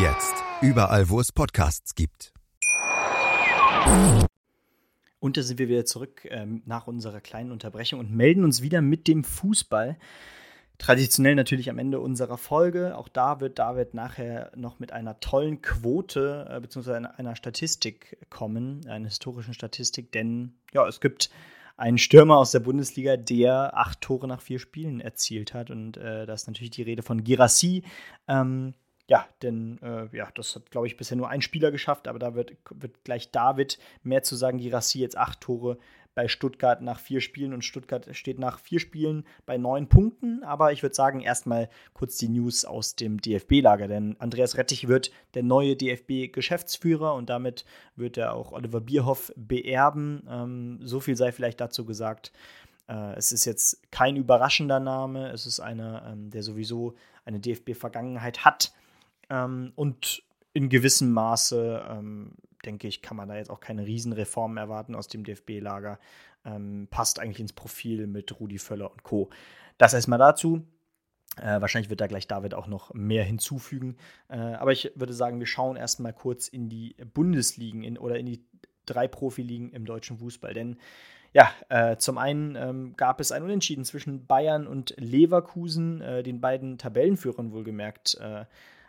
Jetzt überall, wo es Podcasts gibt. Und da sind wir wieder zurück ähm, nach unserer kleinen Unterbrechung und melden uns wieder mit dem Fußball. Traditionell natürlich am Ende unserer Folge. Auch da wird David nachher noch mit einer tollen Quote äh, bzw. Einer, Statistik kommen, einer historischen Statistik, denn ja, es gibt einen Stürmer aus der Bundesliga, der acht Tore nach vier Spielen erzielt hat. Und äh, da ist natürlich die Rede von Girassi. Ähm, ja, denn äh, ja, das hat, glaube ich, bisher nur ein Spieler geschafft, aber da wird, wird gleich David mehr zu sagen. Girassi jetzt acht Tore bei Stuttgart nach vier Spielen und Stuttgart steht nach vier Spielen bei neun Punkten. Aber ich würde sagen, erstmal kurz die News aus dem DFB-Lager, denn Andreas Rettich wird der neue DFB-Geschäftsführer und damit wird er auch Oliver Bierhoff beerben. Ähm, so viel sei vielleicht dazu gesagt. Äh, es ist jetzt kein überraschender Name, es ist einer, ähm, der sowieso eine DFB-Vergangenheit hat ähm, und in gewissem Maße ähm, denke ich, kann man da jetzt auch keine Riesenreformen erwarten aus dem DFB-Lager. Ähm, passt eigentlich ins Profil mit Rudi Völler und Co. Das erstmal dazu. Äh, wahrscheinlich wird da gleich David auch noch mehr hinzufügen. Äh, aber ich würde sagen, wir schauen erstmal kurz in die Bundesligen in, oder in die drei Profiligen im deutschen Fußball. Denn ja, äh, zum einen ähm, gab es ein Unentschieden zwischen Bayern und Leverkusen, äh, den beiden Tabellenführern wohlgemerkt.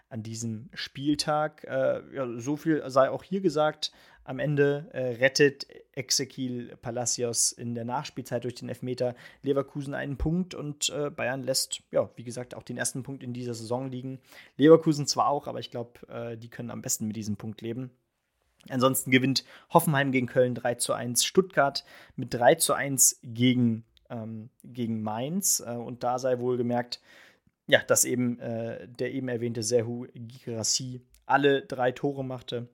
An diesem Spieltag. Äh, ja, so viel sei auch hier gesagt. Am Ende äh, rettet Ezequiel Palacios in der Nachspielzeit durch den Elfmeter Leverkusen einen Punkt und äh, Bayern lässt, ja, wie gesagt, auch den ersten Punkt in dieser Saison liegen. Leverkusen zwar auch, aber ich glaube, äh, die können am besten mit diesem Punkt leben. Ansonsten gewinnt Hoffenheim gegen Köln 3 zu 1, Stuttgart mit 3 zu 1 gegen, ähm, gegen Mainz. Äh, und da sei wohl gemerkt, ja, dass eben äh, der eben erwähnte Serhu Girassi alle drei Tore machte.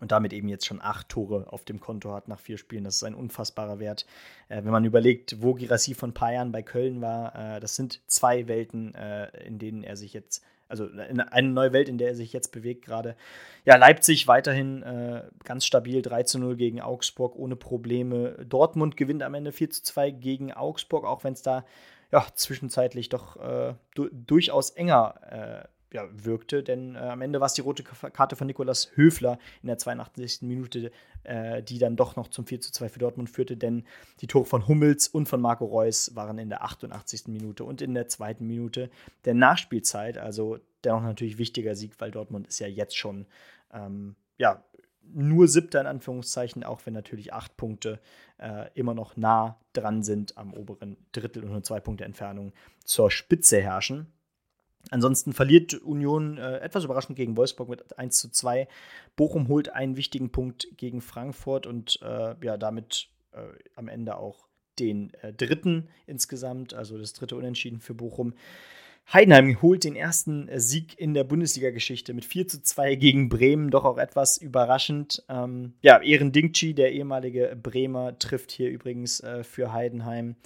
und damit eben jetzt schon acht Tore auf dem Konto hat nach vier Spielen. Das ist ein unfassbarer Wert. Äh, wenn man überlegt, wo Girassi von ein paar Jahren bei Köln war, äh, das sind zwei Welten, äh, in denen er sich jetzt, also eine neue Welt, in der er sich jetzt bewegt gerade. Ja, Leipzig weiterhin äh, ganz stabil, 3 zu 0 gegen Augsburg ohne Probleme. Dortmund gewinnt am Ende 4 zu 2 gegen Augsburg, auch wenn es da ja, zwischenzeitlich doch äh, du durchaus enger äh, ja, wirkte, denn äh, am Ende war es die rote Karte von Nikolas Höfler in der 82. Minute, äh, die dann doch noch zum 4 zu 2 für Dortmund führte, denn die Tore von Hummels und von Marco Reus waren in der 88. Minute und in der zweiten Minute der Nachspielzeit, also dennoch natürlich wichtiger Sieg, weil Dortmund ist ja jetzt schon ähm, ja, nur siebter in Anführungszeichen, auch wenn natürlich acht Punkte äh, immer noch nah dran sind am oberen Drittel und nur zwei Punkte Entfernung zur Spitze herrschen. Ansonsten verliert Union äh, etwas überraschend gegen Wolfsburg mit 1 zu 2. Bochum holt einen wichtigen Punkt gegen Frankfurt und äh, ja, damit äh, am Ende auch den äh, dritten insgesamt, also das dritte Unentschieden für Bochum. Heidenheim holt den ersten äh, Sieg in der Bundesliga-Geschichte mit 4 zu 2 gegen Bremen, doch auch etwas überraschend. Ähm, ja, Ehren Dingchi, der ehemalige Bremer, trifft hier übrigens äh, für Heidenheim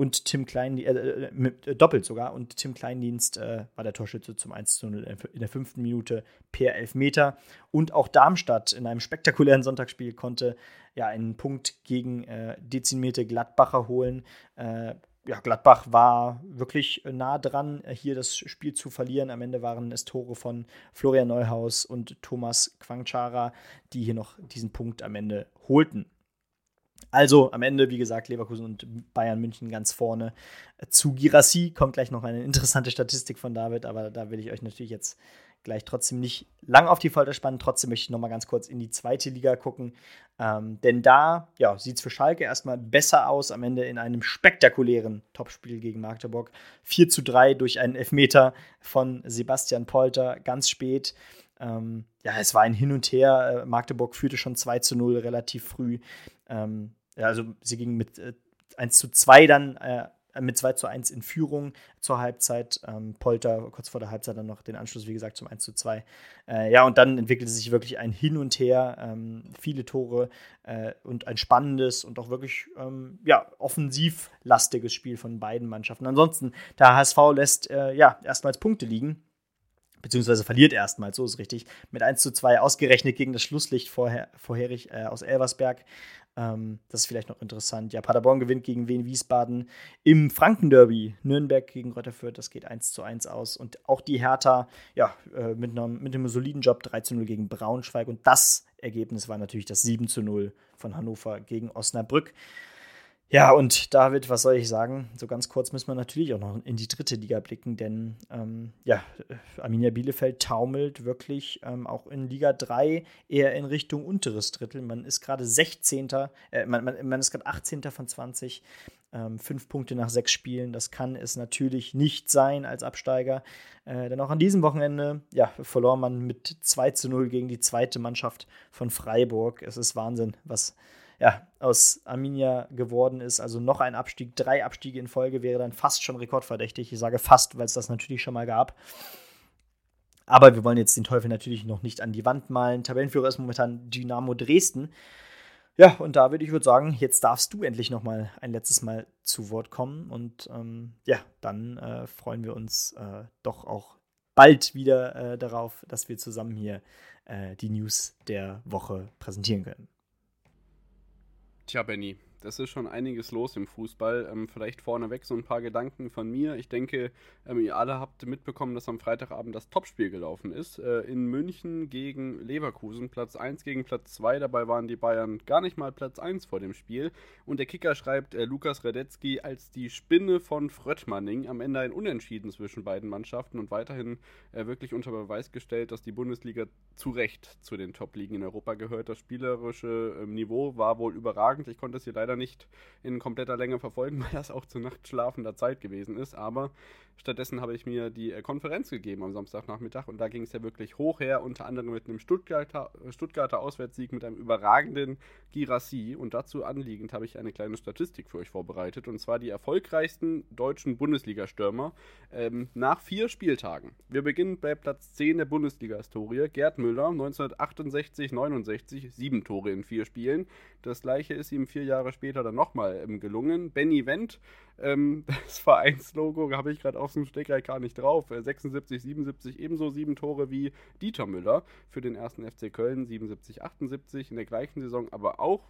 und Tim Kleindienst, äh, äh, äh, doppelt sogar, und Tim Kleindienst war der Torschütze zum 1 zu 0 in der fünften Minute per Elfmeter. Und auch Darmstadt in einem spektakulären Sonntagsspiel konnte ja einen Punkt gegen äh, dezimierte Gladbacher holen. Äh, ja, Gladbach war wirklich nah dran, hier das Spiel zu verlieren. Am Ende waren es Tore von Florian Neuhaus und Thomas Quangchara, die hier noch diesen Punkt am Ende holten. Also am Ende, wie gesagt, Leverkusen und Bayern München ganz vorne. Zu Girassi kommt gleich noch eine interessante Statistik von David, aber da will ich euch natürlich jetzt gleich trotzdem nicht lang auf die Folter spannen. Trotzdem möchte ich noch mal ganz kurz in die zweite Liga gucken. Ähm, denn da ja, sieht es für Schalke erstmal besser aus. Am Ende in einem spektakulären Topspiel gegen Magdeburg. 4 zu 3 durch einen Elfmeter von Sebastian Polter, ganz spät. Ähm, ja, es war ein Hin und Her. Äh, Magdeburg führte schon 2 zu 0 relativ früh. Ähm, ja, also sie gingen mit äh, 1 zu 2 dann, äh, mit 2 zu 1 in Führung zur Halbzeit. Ähm, Polter kurz vor der Halbzeit dann noch den Anschluss, wie gesagt, zum 1 zu 2. Äh, ja, und dann entwickelte sich wirklich ein Hin und Her, ähm, viele Tore äh, und ein spannendes und auch wirklich ähm, ja, offensivlastiges Spiel von beiden Mannschaften. Ansonsten, der HSV lässt äh, ja erstmals Punkte liegen beziehungsweise verliert erstmals, so ist richtig, mit 1 zu 2 ausgerechnet gegen das Schlusslicht vorher, vorherig äh, aus Elversberg. Ähm, das ist vielleicht noch interessant. Ja, Paderborn gewinnt gegen Wien Wiesbaden im Frankenderby. Nürnberg gegen Rotterfürth, das geht 1 zu 1 aus. Und auch die Hertha, ja, äh, mit, einem, mit einem soliden Job 3 zu 0 gegen Braunschweig. Und das Ergebnis war natürlich das 7 zu 0 von Hannover gegen Osnabrück. Ja, und David, was soll ich sagen? So ganz kurz müssen wir natürlich auch noch in die dritte Liga blicken, denn ähm, ja, Arminia Bielefeld taumelt wirklich ähm, auch in Liga 3 eher in Richtung unteres Drittel. Man ist gerade 16. Äh, man, man, man, ist gerade 18. von 20. Ähm, fünf Punkte nach sechs Spielen, das kann es natürlich nicht sein als Absteiger. Äh, denn auch an diesem Wochenende ja, verlor man mit 2 zu 0 gegen die zweite Mannschaft von Freiburg. Es ist Wahnsinn, was ja, aus Arminia geworden ist. Also noch ein Abstieg, drei Abstiege in Folge wäre dann fast schon rekordverdächtig. Ich sage fast, weil es das natürlich schon mal gab. Aber wir wollen jetzt den Teufel natürlich noch nicht an die Wand malen. Tabellenführer ist momentan Dynamo Dresden. Ja, und David, ich würde sagen, jetzt darfst du endlich noch mal ein letztes Mal zu Wort kommen. Und ähm, ja, dann äh, freuen wir uns äh, doch auch bald wieder äh, darauf, dass wir zusammen hier äh, die News der Woche präsentieren können. Tja, Benny, das ist schon einiges los im Fußball. Ähm, vielleicht vorneweg so ein paar Gedanken von mir. Ich denke, ähm, ihr alle habt mitbekommen, dass am Freitagabend das Topspiel gelaufen ist. Äh, in München gegen Leverkusen, Platz 1 gegen Platz 2. Dabei waren die Bayern gar nicht mal Platz 1 vor dem Spiel. Und der Kicker schreibt äh, Lukas Radetzky als die Spinne von Fröttmanning. Am Ende ein Unentschieden zwischen beiden Mannschaften und weiterhin äh, wirklich unter Beweis gestellt, dass die Bundesliga zu Recht zu den Top-Ligen in Europa gehört. Das spielerische ähm, Niveau war wohl überragend. Ich konnte es hier leider leider nicht in kompletter Länge verfolgen, weil das auch zur Nacht schlafender Zeit gewesen ist. Aber stattdessen habe ich mir die äh, Konferenz gegeben am Samstagnachmittag und da ging es ja wirklich hoch her, unter anderem mit einem Stuttgarter, Stuttgarter Auswärtssieg mit einem überragenden Girassi. Und dazu anliegend habe ich eine kleine Statistik für euch vorbereitet und zwar die erfolgreichsten deutschen Bundesliga-Stürmer ähm, nach vier Spieltagen. Wir beginnen bei Platz 10 der Bundesliga-Historie. Gerd Müller, 1968, 69, sieben Tore in vier Spielen. Das gleiche ist ihm vier Jahre später dann nochmal ähm, gelungen. Benny Wendt, ähm, das Vereinslogo habe ich gerade auf dem Stegreich gar nicht drauf. 76, äh, 77 ebenso sieben Tore wie Dieter Müller für den ersten FC Köln, 77, 78 in der gleichen Saison, aber auch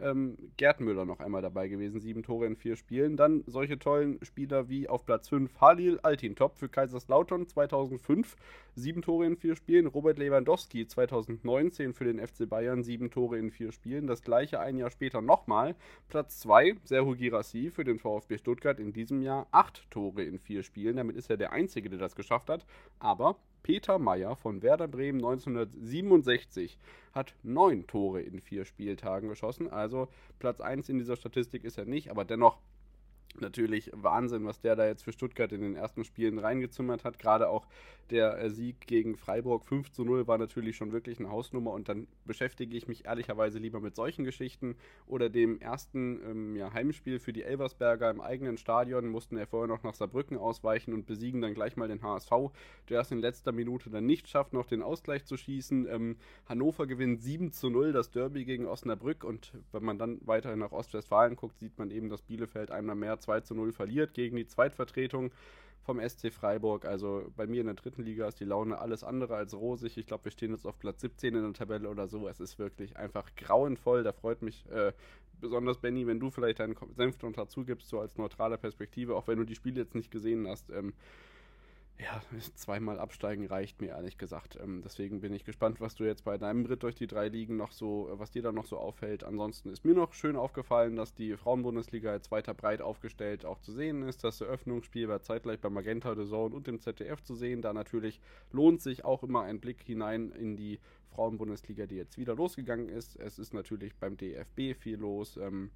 ähm, Gerd Müller noch einmal dabei gewesen, sieben Tore in vier Spielen. Dann solche tollen Spieler wie auf Platz 5 Halil Altintop für Kaiserslautern 2005, sieben Tore in vier Spielen. Robert Lewandowski 2019 für den FC Bayern, sieben Tore in vier Spielen. Das gleiche ein Jahr später nochmal. Platz 2 Serhu Girassi für den VfB Stuttgart in diesem Jahr, acht Tore in vier Spielen. Damit ist er der Einzige, der das geschafft hat. Aber Peter Meyer von Werder Bremen 1967 hat neun Tore in vier Spieltagen geschossen. Also Platz 1 in dieser Statistik ist er nicht, aber dennoch natürlich Wahnsinn, was der da jetzt für Stuttgart in den ersten Spielen reingezimmert hat. Gerade auch der äh, Sieg gegen Freiburg 5 zu 0 war natürlich schon wirklich eine Hausnummer und dann beschäftige ich mich ehrlicherweise lieber mit solchen Geschichten oder dem ersten ähm, ja, Heimspiel für die Elversberger im eigenen Stadion mussten er vorher noch nach Saarbrücken ausweichen und besiegen dann gleich mal den HSV, der es in letzter Minute dann nicht schafft, noch den Ausgleich zu schießen. Ähm, Hannover gewinnt 7 zu 0 das Derby gegen Osnabrück und wenn man dann weiterhin nach Ostwestfalen guckt, sieht man eben, dass Bielefeld einmal mehr 2 zu 0 verliert gegen die Zweitvertretung vom SC Freiburg. Also bei mir in der dritten Liga ist die Laune alles andere als rosig. Ich glaube, wir stehen jetzt auf Platz 17 in der Tabelle oder so. Es ist wirklich einfach grauenvoll. Da freut mich äh, besonders, Benny, wenn du vielleicht deinen Senf noch dazu gibst, so als neutrale Perspektive, auch wenn du die Spiele jetzt nicht gesehen hast. Ähm, ja, zweimal absteigen reicht mir ehrlich gesagt. Ähm, deswegen bin ich gespannt, was du jetzt bei deinem Ritt durch die drei Ligen noch so, äh, was dir da noch so auffällt. Ansonsten ist mir noch schön aufgefallen, dass die Frauenbundesliga jetzt weiter breit aufgestellt auch zu sehen ist. Das Eröffnungsspiel war zeitgleich bei Magenta The Zone und dem ZDF zu sehen. Da natürlich lohnt sich auch immer ein Blick hinein in die Frauenbundesliga, die jetzt wieder losgegangen ist. Es ist natürlich beim DFB viel los. Ähm,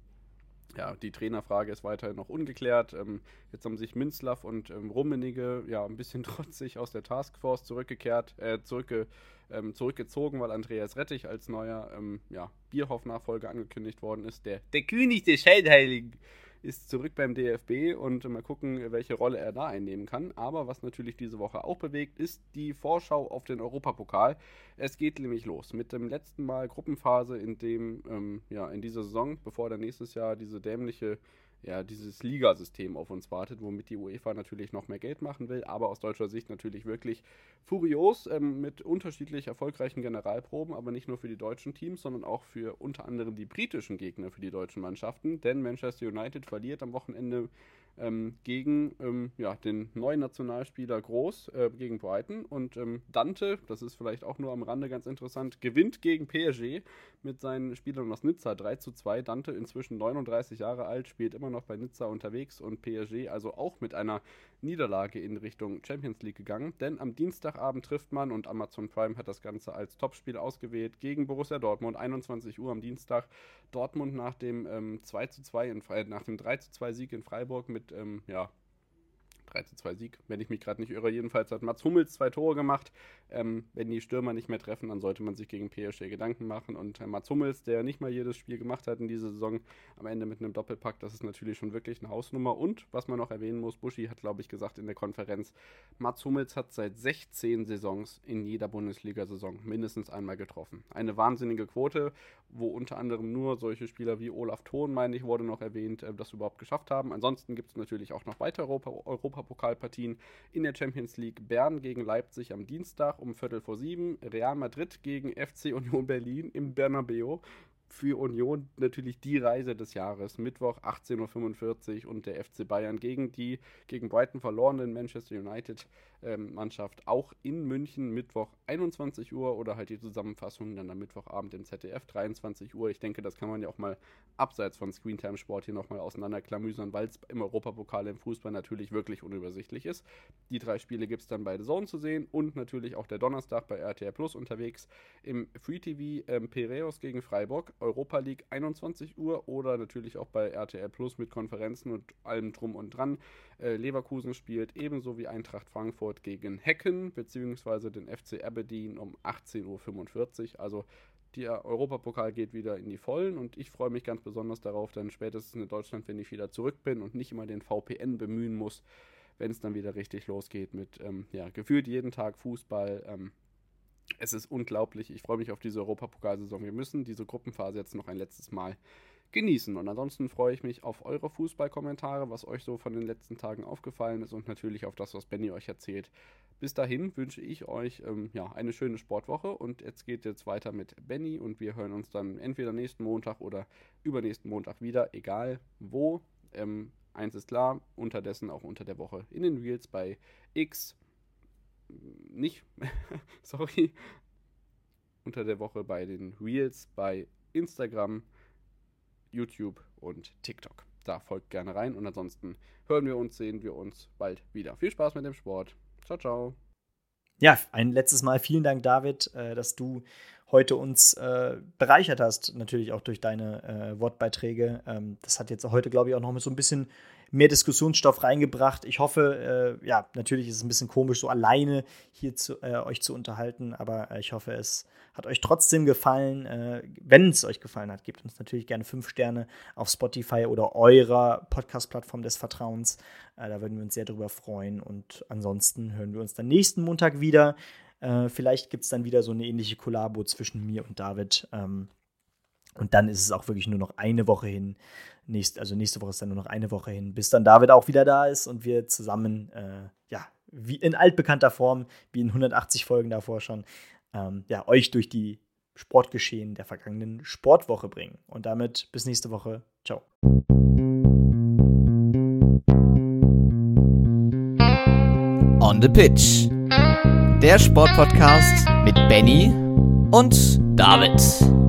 ja, die Trainerfrage ist weiterhin noch ungeklärt. Ähm, jetzt haben sich Minzlaff und ähm, Rummenigge ja ein bisschen trotzig aus der Taskforce zurückgekehrt, äh, zurückge, ähm, zurückgezogen, weil Andreas Rettich als neuer ähm, ja, Bierhoff-Nachfolger angekündigt worden ist. Der, der König der Scheidheiligen ist zurück beim DFB und mal gucken, welche Rolle er da einnehmen kann. Aber was natürlich diese Woche auch bewegt, ist die Vorschau auf den Europapokal. Es geht nämlich los mit dem letzten Mal Gruppenphase in dem, ähm, ja, in dieser Saison, bevor dann nächstes Jahr diese dämliche ja, dieses Ligasystem auf uns wartet, womit die UEFA natürlich noch mehr Geld machen will, aber aus deutscher Sicht natürlich wirklich furios ähm, mit unterschiedlich erfolgreichen Generalproben, aber nicht nur für die deutschen Teams, sondern auch für unter anderem die britischen Gegner für die deutschen Mannschaften, denn Manchester United verliert am Wochenende ähm, gegen ähm, ja, den neuen Nationalspieler Groß, äh, gegen Brighton. Und ähm, Dante, das ist vielleicht auch nur am Rande ganz interessant, gewinnt gegen PSG mit seinen Spielern aus Nizza 3 zu 2. Dante inzwischen 39 Jahre alt, spielt immer noch bei Nizza unterwegs und PSG also auch mit einer Niederlage in Richtung Champions League gegangen. Denn am Dienstagabend trifft man und Amazon Prime hat das Ganze als Topspiel ausgewählt gegen Borussia Dortmund, 21 Uhr am Dienstag. Dortmund nach dem ähm, 2 zu 2 in, äh, nach dem 3 zu 2 Sieg in Freiburg mit ähm, ja, 3 zu 2 Sieg, wenn ich mich gerade nicht irre. Jedenfalls hat Mats Hummels zwei Tore gemacht. Ähm, wenn die Stürmer nicht mehr treffen, dann sollte man sich gegen PSG Gedanken machen. Und äh, Mats Hummels, der nicht mal jedes Spiel gemacht hat in dieser Saison, am Ende mit einem Doppelpack, das ist natürlich schon wirklich eine Hausnummer. Und was man noch erwähnen muss, Buschi hat, glaube ich, gesagt in der Konferenz, Mats Hummels hat seit 16 Saisons in jeder Bundesliga-Saison mindestens einmal getroffen. Eine wahnsinnige Quote, wo unter anderem nur solche Spieler wie Olaf Thon, meine ich, wurde noch erwähnt, äh, das überhaupt geschafft haben. Ansonsten gibt es natürlich auch noch weitere Europa Europapokalpartien in der Champions League. Bern gegen Leipzig am Dienstag um Viertel vor sieben. Real Madrid gegen FC Union Berlin im Bernabeu für Union natürlich die Reise des Jahres. Mittwoch 18.45 Uhr und der FC Bayern gegen die gegen Brighton verlorenen Manchester United ähm, Mannschaft auch in München Mittwoch 21 Uhr oder halt die Zusammenfassung dann am Mittwochabend im ZDF 23 Uhr. Ich denke, das kann man ja auch mal abseits von Screentime Sport hier nochmal auseinanderklamüsern, weil es im Europapokal im Fußball natürlich wirklich unübersichtlich ist. Die drei Spiele gibt es dann bei The Zone zu sehen und natürlich auch der Donnerstag bei RTL Plus unterwegs im Free TV ähm, Piraeus gegen Freiburg Europa League 21 Uhr oder natürlich auch bei RTL Plus mit Konferenzen und allem drum und dran. Äh, Leverkusen spielt ebenso wie Eintracht Frankfurt gegen Hecken bzw. den FC Aberdeen um 18.45 Uhr. Also der Europapokal geht wieder in die Vollen und ich freue mich ganz besonders darauf, dann spätestens in Deutschland, wenn ich wieder zurück bin und nicht immer den VPN bemühen muss, wenn es dann wieder richtig losgeht mit ähm, ja, gefühlt jeden Tag Fußball. Ähm, es ist unglaublich. Ich freue mich auf diese Europapokalsaison. Wir müssen diese Gruppenphase jetzt noch ein letztes Mal genießen. Und ansonsten freue ich mich auf eure Fußballkommentare, was euch so von den letzten Tagen aufgefallen ist und natürlich auf das, was Benny euch erzählt. Bis dahin wünsche ich euch ähm, ja, eine schöne Sportwoche und jetzt geht jetzt weiter mit Benny und wir hören uns dann entweder nächsten Montag oder übernächsten Montag wieder, egal wo. Ähm, eins ist klar, unterdessen auch unter der Woche in den Reels bei X nicht, sorry, unter der Woche bei den Reels bei Instagram, YouTube und TikTok. Da folgt gerne rein und ansonsten hören wir uns, sehen wir uns bald wieder. Viel Spaß mit dem Sport. Ciao, ciao. Ja, ein letztes Mal vielen Dank, David, äh, dass du heute uns äh, bereichert hast, natürlich auch durch deine äh, Wortbeiträge. Ähm, das hat jetzt heute, glaube ich, auch noch so ein bisschen mehr Diskussionsstoff reingebracht. Ich hoffe, äh, ja, natürlich ist es ein bisschen komisch, so alleine hier zu, äh, euch zu unterhalten, aber äh, ich hoffe, es hat euch trotzdem gefallen. Äh, wenn es euch gefallen hat, gebt uns natürlich gerne fünf Sterne auf Spotify oder eurer Podcast-Plattform des Vertrauens. Äh, da würden wir uns sehr drüber freuen. Und ansonsten hören wir uns dann nächsten Montag wieder. Vielleicht gibt es dann wieder so eine ähnliche Kollabo zwischen mir und David. Ähm, und dann ist es auch wirklich nur noch eine Woche hin. Nächst, also nächste Woche ist dann nur noch eine Woche hin, bis dann David auch wieder da ist und wir zusammen, äh, ja, wie in altbekannter Form, wie in 180 Folgen davor schon, ähm, ja, euch durch die Sportgeschehen der vergangenen Sportwoche bringen. Und damit bis nächste Woche. Ciao. On the Pitch. Der Sportpodcast mit Benny und David.